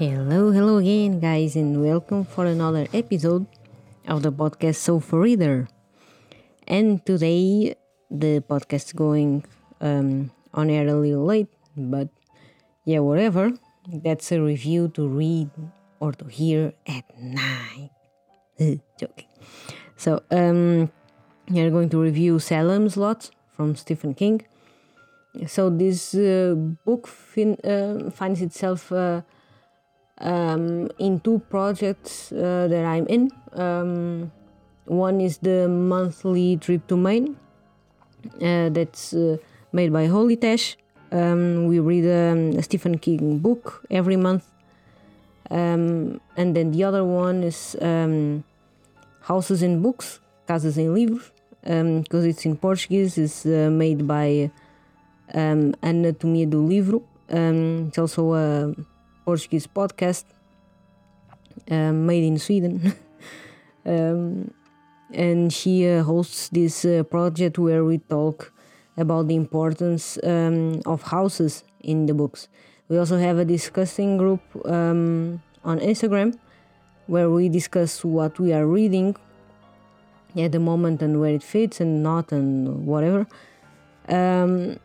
Hello, hello again, guys, and welcome for another episode of the podcast Sofa Reader. And today, the podcast going um, on air a little late, but yeah, whatever. That's a review to read or to hear at night. Joking. So, um, we are going to review Salem's Lot from Stephen King. So, this uh, book fin- uh, finds itself. Uh, um, in two projects uh, that I'm in. Um, one is the monthly trip to Maine, uh, that's uh, made by Holy Tash. Um, we read um, a Stephen King book every month. Um, and then the other one is um, Houses and Books, Casas em Livros, because it's in Portuguese, it's uh, made by Anatomia do Livro. it's also a Portuguese podcast um, made in Sweden. um, and she uh, hosts this uh, project where we talk about the importance um, of houses in the books. We also have a discussing group um, on Instagram where we discuss what we are reading at the moment and where it fits and not and whatever. Um,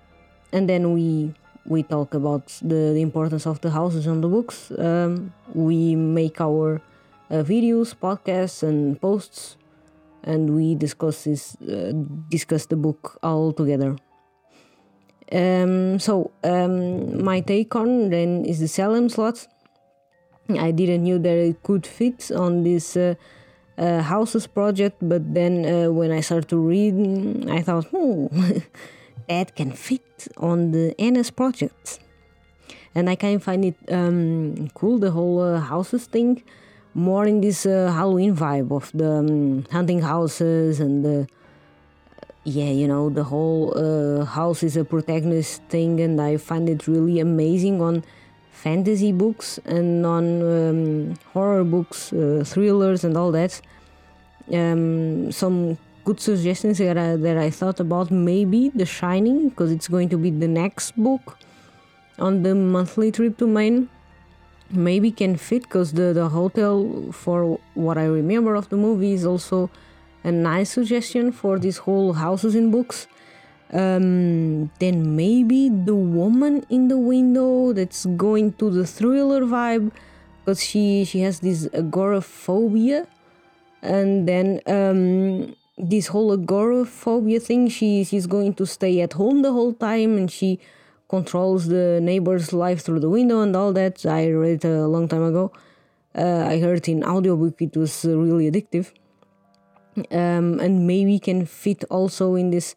and then we we talk about the, the, importance of the houses on the books. Um, we make our uh, videos, podcasts, and posts, and we discuss this, uh, discuss the book all together. Um, so um, my take on then is the Salem's Lot. I didn't knew that it could fit on this uh, uh houses project, but then uh, when I started to read, I thought, oh. that can fit on the NS project. And I kind of find it um, cool, the whole uh, houses thing, more in this uh, Halloween vibe of the um, hunting houses and the, yeah, you know, the whole uh, house is a protagonist thing, and I find it really amazing on fantasy books and on um, horror books, uh, thrillers, and all that. Um, some good suggestions that I, that I thought about maybe The Shining because it's going to be the next book on the monthly trip to Maine. Maybe can fit because the, the hotel for what I remember of the movie is also a nice suggestion for this whole houses in books. Um, then maybe the woman in the window that's going to the thriller vibe because she she has this agoraphobia. And then um, this whole agoraphobia thing. She she's going to stay at home the whole time, and she controls the neighbor's life through the window and all that. I read it a long time ago. Uh, I heard in audiobook it was really addictive, um, and maybe can fit also in this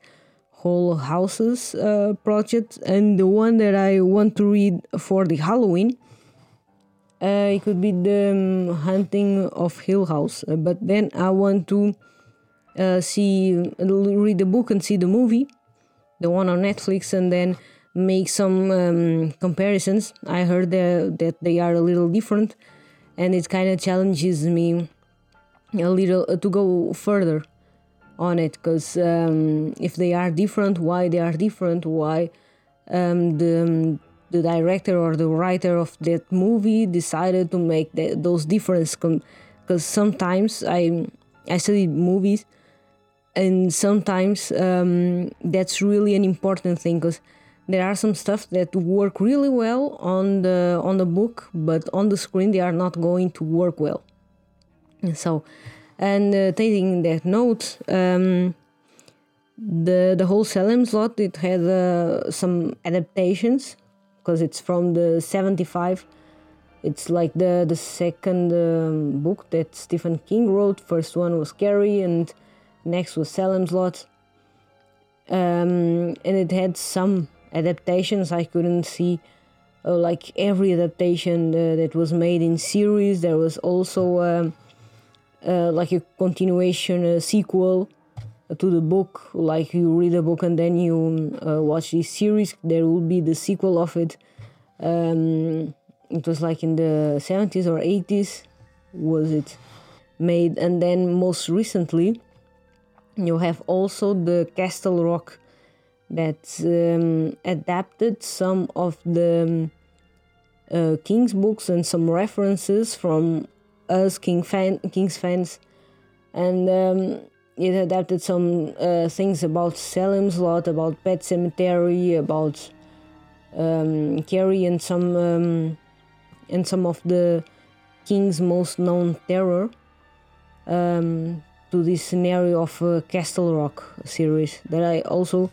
whole houses uh, project. And the one that I want to read for the Halloween. Uh, it could be the um, hunting of Hill House, uh, but then I want to uh, see read the book and see the movie, the one on Netflix, and then make some um, comparisons. I heard that, that they are a little different, and it kind of challenges me a little uh, to go further on it because um, if they are different, why they are different, why um, the um, the director or the writer of that movie decided to make the, those differences because sometimes I I study movies and sometimes um, that's really an important thing because there are some stuff that work really well on the on the book but on the screen they are not going to work well. And so and uh, taking that note um, the the whole Salem's Lot it had uh, some adaptations because it's from the 75 it's like the the second um, book that Stephen King wrote. First one was Carrie and next was Salem's Lot. Um, and it had some adaptations. I couldn't see uh, like every adaptation uh, that was made in series. There was also um, uh, like a continuation, a sequel to the book. Like you read a book and then you uh, watch the series. There will be the sequel of it. Um, it was like in the 70s or 80s was it made and then most recently you have also the Castle Rock that um, adapted some of the uh, King's books and some references from us King fan, King's fans, and um, it adapted some uh, things about Salem's Lot, about Pet Sematary, about um, Carrie, and some um, and some of the King's most known terror. Um, to this scenario of uh, Castle Rock series that I also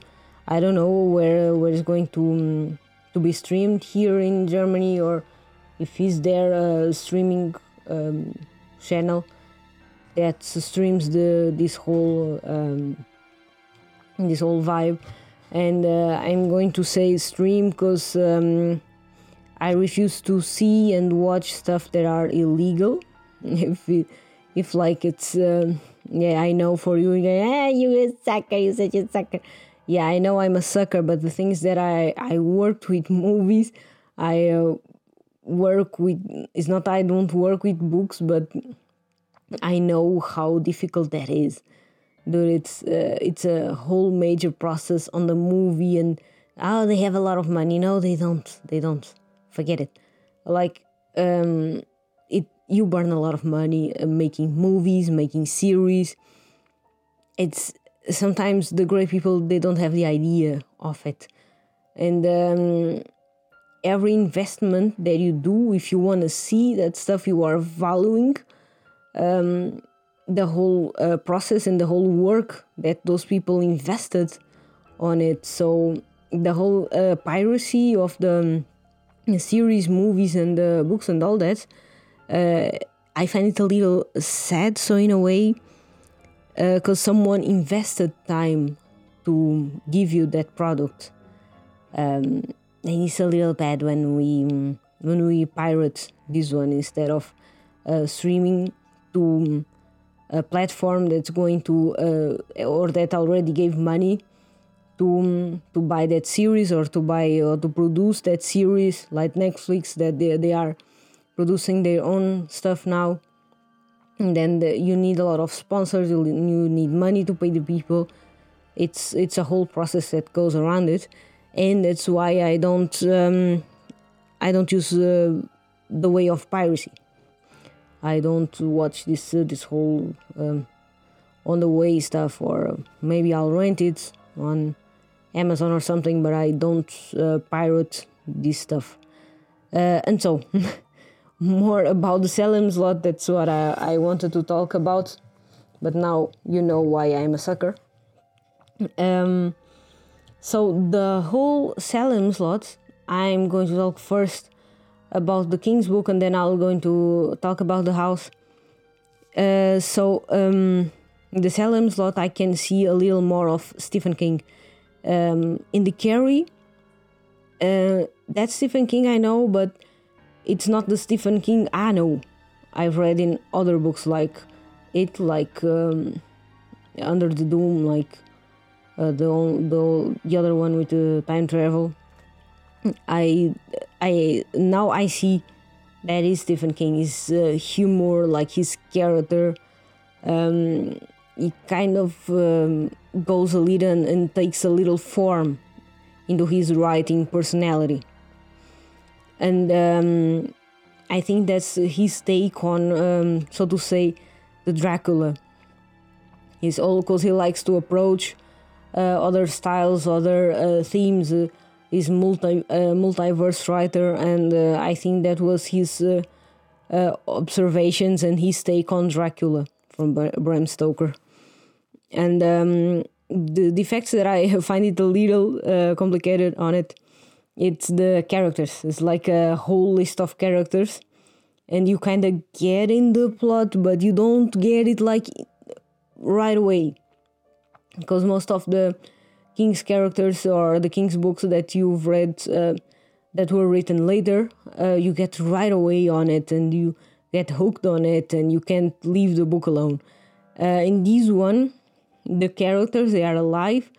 I don't know where where it's going to um, to be streamed here in Germany or if is there a streaming um, channel that streams the this whole um, this whole vibe. And uh, I'm going to say stream because um, I refuse to see and watch stuff that are illegal. If it, if like it's uh, yeah I know for you ah, you a sucker you such a sucker. Yeah I know I'm a sucker but the things that I I worked with movies I uh, work with it's not I don't work with books but I know how difficult that is. Dude it's uh, it's a whole major process on the movie and oh they have a lot of money. No they don't they don't. Forget it. Like um you burn a lot of money uh, making movies making series. It's sometimes the great people they don't have the idea of it. And um every investment that you do if you want to see that stuff you are valuing um, the whole uh, process and the whole work that those people invested on it. So the whole uh, piracy of the um, series movies and the books and all that uh, i find it a little sad. So in a way because uh, someone invested time to give you that product um, and it's a little bad when we when we pirate this one instead of uh, streaming to a platform that's going to uh, or that already gave money to to buy that series or to buy or to produce that series like Netflix that they, they are producing their own stuff now and then the, you need a lot of sponsors you need money to pay the people it's it's a whole process that goes around it and that's why I don't um, I don't use uh, the way of piracy. I don't watch this uh, this whole um, on the way stuff, or maybe I'll rent it on Amazon or something, but I don't uh, pirate this stuff. Uh, and so, more about the Salem's Lot. That's what I, I wanted to talk about. But now you know why I'm a sucker. Um, so the whole Salem's Lot, I'm going to talk first about the King's Book, and then I'll going to talk about the house. Uh, so um, the Salem's Lot, I can see a little more of Stephen King. Um, in the Carrie, uh, that's Stephen King, I know, but it's not the Stephen King I know. I've read in other books like it, like um, Under the Dome, like uh, the, the the other one with the time travel. I I now I see that is Stephen King. His uh, humor, like his character, um, he kind of um, goes a little and, and, takes a little form into his writing personality, and um, I think that's his take on, um, so to say, the Dracula. He's all because he likes to approach uh, other styles, other uh, themes. Uh, he's multi multiverse writer, and I think that was his observations and his take on Dracula from Bram Stoker. And um, the defects that I find it a little uh, complicated on it, it's the characters. It's like a whole list of characters, and you kind of get in the plot, but you don't get it like right away. Because most of the king's characters or the king's books that you've read uh, that were written later uh, you get right away on it and you get hooked on it and you can't leave the book alone. Uh, in this one the characters they are alive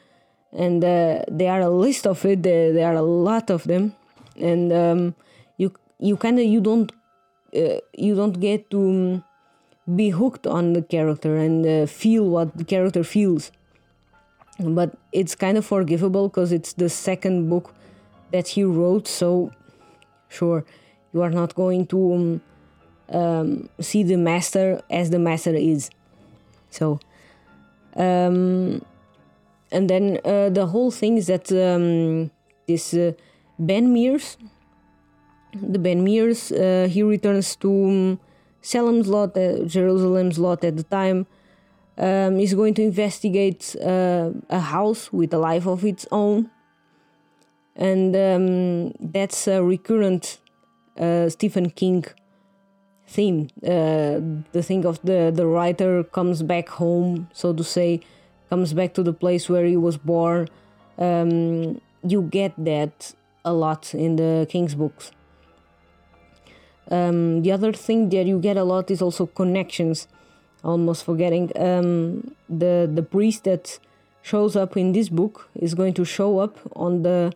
and uh, there are a list of it there, there are a lot of them and um, you you kind of you don't uh, you don't get to um, be hooked on the character and uh, feel what the character feels but it's kind of forgivable because it's the second book that he wrote so sure You are not going to um, um, see the master as the master is. So, um, and then uh, the whole thing is that um, this uh, Ben Mears, the Ben Mears, uh, he returns to um, Salem's lot, uh, Jerusalem's lot at the time. Um, is going to investigate uh, a house with a life of its own, and um, that's a recurrent uh, Stephen King theme. The thing of the the writer comes back home, so to say, comes back to the place where he was born. Um, you get that a lot in the King's books. Um, the other thing that you get a lot is also connections. Almost forgetting um, the the priest that shows up in this book is going to show up on the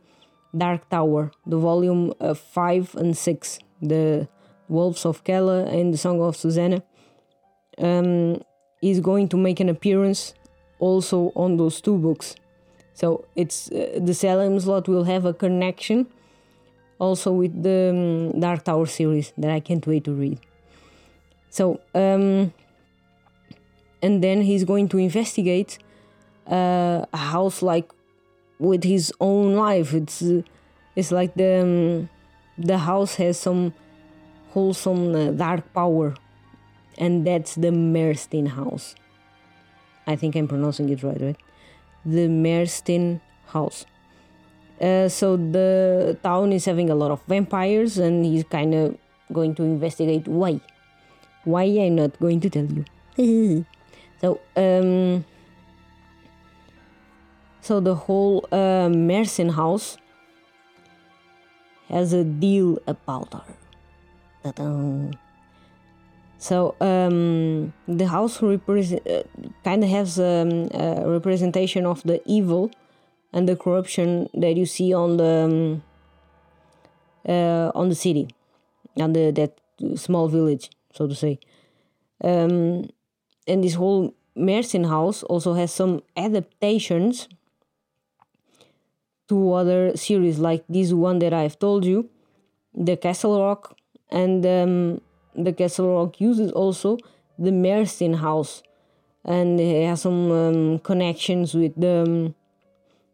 Dark Tower, the volume uh, five and six, the Wolves of Kala and the Song of Susannah. Um, is going to make an appearance also on those two books. So it's uh, the Salem's Lot will have a connection also with the um, Dark Tower series that I can't wait to read. So, um, and then he's going to investigate uh, a house like with his own life. It's uh, it's like the um, the house has some wholesome uh, dark power, and that's the Marsten house. I think I'm pronouncing it right, right? The Marsten house. Uh, so the town is having a lot of vampires, and he's kind of going to investigate why. Why I'm not going to tell you. so um, so the whole uh, house has a deal about her. Ta-da. So um, the house uh, kind of has um, a representation of the evil and the corruption that you see on the um, uh, on the city, on the that small village, so to say. Um, and this whole Marsten house also has some adaptations to other series, like this one that I've told you, the Castle Rock, and um, the Castle Rock uses also the Marsten house, and it has some um, connections with the um,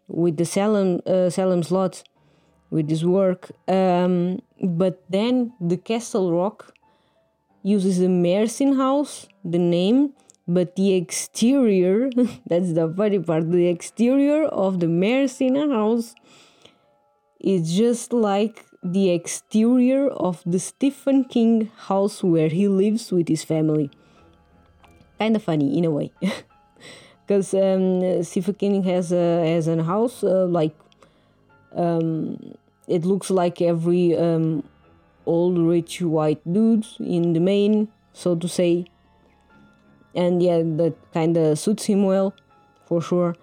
with the Salem uh, Salem's Lot with this work. Um, but then the Castle Rock uses the Marsten house, the name, but the exterior that's the funny part the exterior of the Marsten house is just like the exterior of the Stephen King house where he lives with his family. Kind of funny in a way. because um, Stephen King has a has a house uh, like um, it looks like every um, old rich white dude in the Maine, so to say, and yeah, that kind of suits him well, for sure.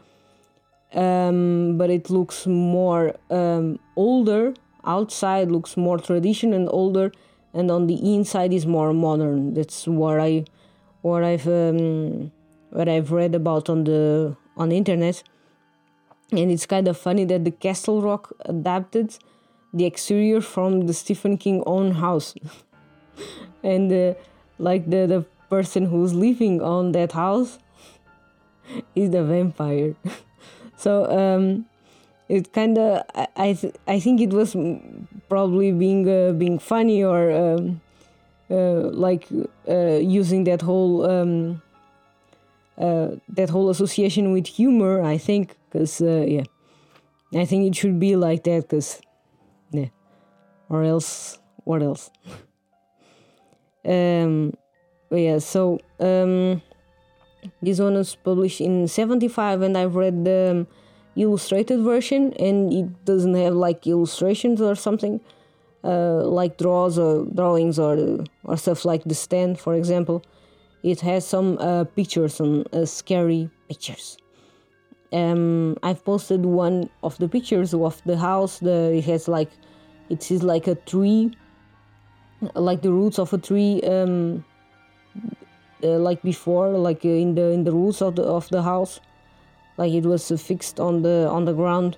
Um, but it looks more um, older. Outside looks more traditional and older, and on the inside is more modern. That's what I, what I've um, what I've read about on the on the internet. And it's kind of funny that the Castle Rock adapted the exterior from the Stephen King own house, and uh, like the the person who's living on that house is the vampire. so um, it kind of I I, th- I think it was probably being uh, being funny or um, uh, like uh, using that whole um, uh, that whole association with humor. I think because uh, yeah, I think it should be like that because yeah, or else what else? um, yeah, so um, this one was published in 75 and I've read the um, illustrated version and it doesn't have like illustrations or something uh, like draws or drawings or or stuff like the stand for example. It has some uh, pictures some uh, scary pictures. Um, I've posted one of the pictures of the house the it has like it is like a tree like the roots of a tree um, uh, like before like uh, in the in the roots of the of the house like it was fixed on the on the ground.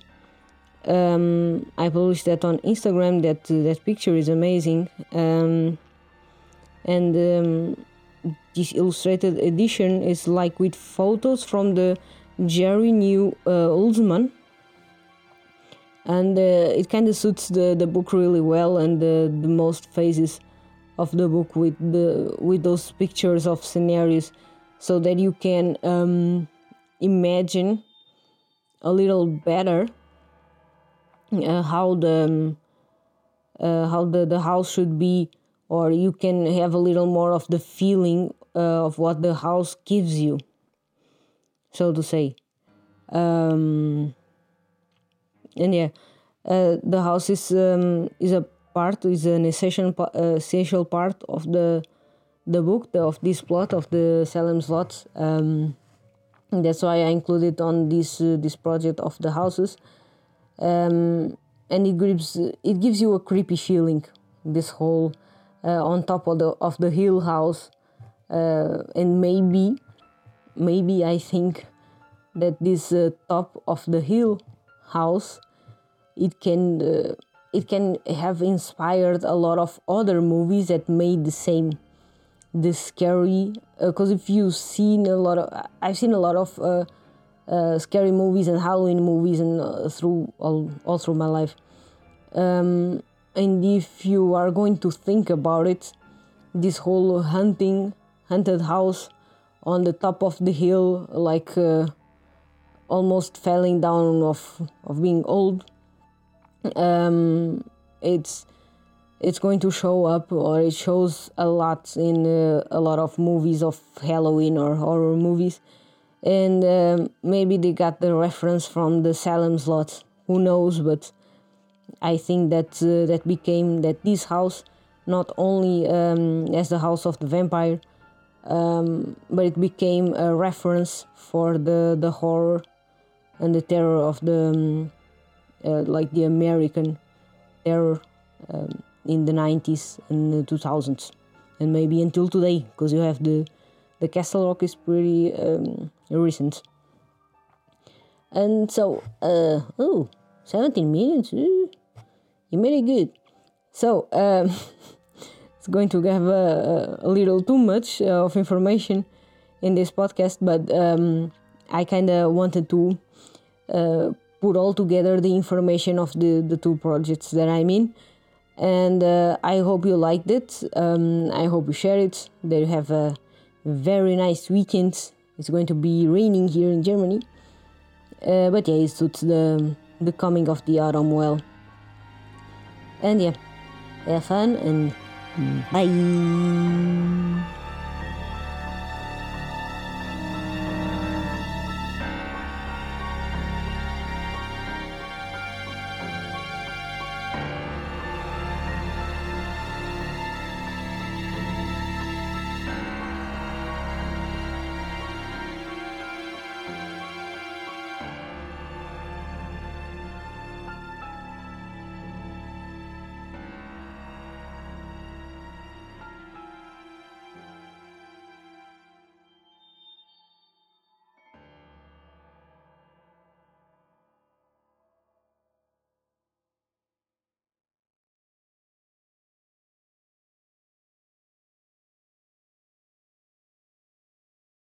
Um, I published that on Instagram. That that picture is amazing, um, and um, this illustrated edition is like with photos from the Jerry New uh, Oldsman, and uh, it kind of suits the, the book really well and the, the most phases of the book with the with those pictures of scenarios so that you can um, imagine a little better uh, how the um, uh, how the, the house should be or you can have a little more of the feeling uh, of what the house gives you so to say um, and yeah uh, the house is um, is a part is an essential uh, essential part of the the book the, of this plot of the Salem's Lot. Um, that's why I included on this uh, this project of the houses, um, and it gives it gives you a creepy feeling. This whole uh, on top of the of the hill house, uh, and maybe maybe I think that this uh, top of the hill house it can uh, it can have inspired a lot of other movies that made the same the scary because uh, if you've seen a lot of i've seen a lot of uh, uh, scary movies and halloween movies and uh, through all, all through my life. Um, and if you are going to think about it this whole hunting haunted house on the top of the hill like uh, almost falling down of of being old um, it's it's going to show up or it shows a lot in uh, a lot of movies of Halloween or horror movies. And um, maybe they got the reference from the Salem's Lot who knows? But I think that uh, that became that this house not only um, as the house of the vampire um, but it became a reference for the the horror and the terror of the um, uh, like the American terror um, in the 90s and the 2000s and maybe until today because you have the the Castle Rock is pretty um, recent. And so uh, oh 17 minutes you made it good. So um, it's going to have a, a little too much uh, of information in this podcast but um, I kind of wanted to uh, put all together the information of the, the two projects that I'm in. And uh, I hope you liked it. Um, I hope you share it. That you have a very nice weekend. It's going to be raining here in Germany. Uh, but yeah, it suits the, the coming of the autumn well. And yeah, have fun and bye.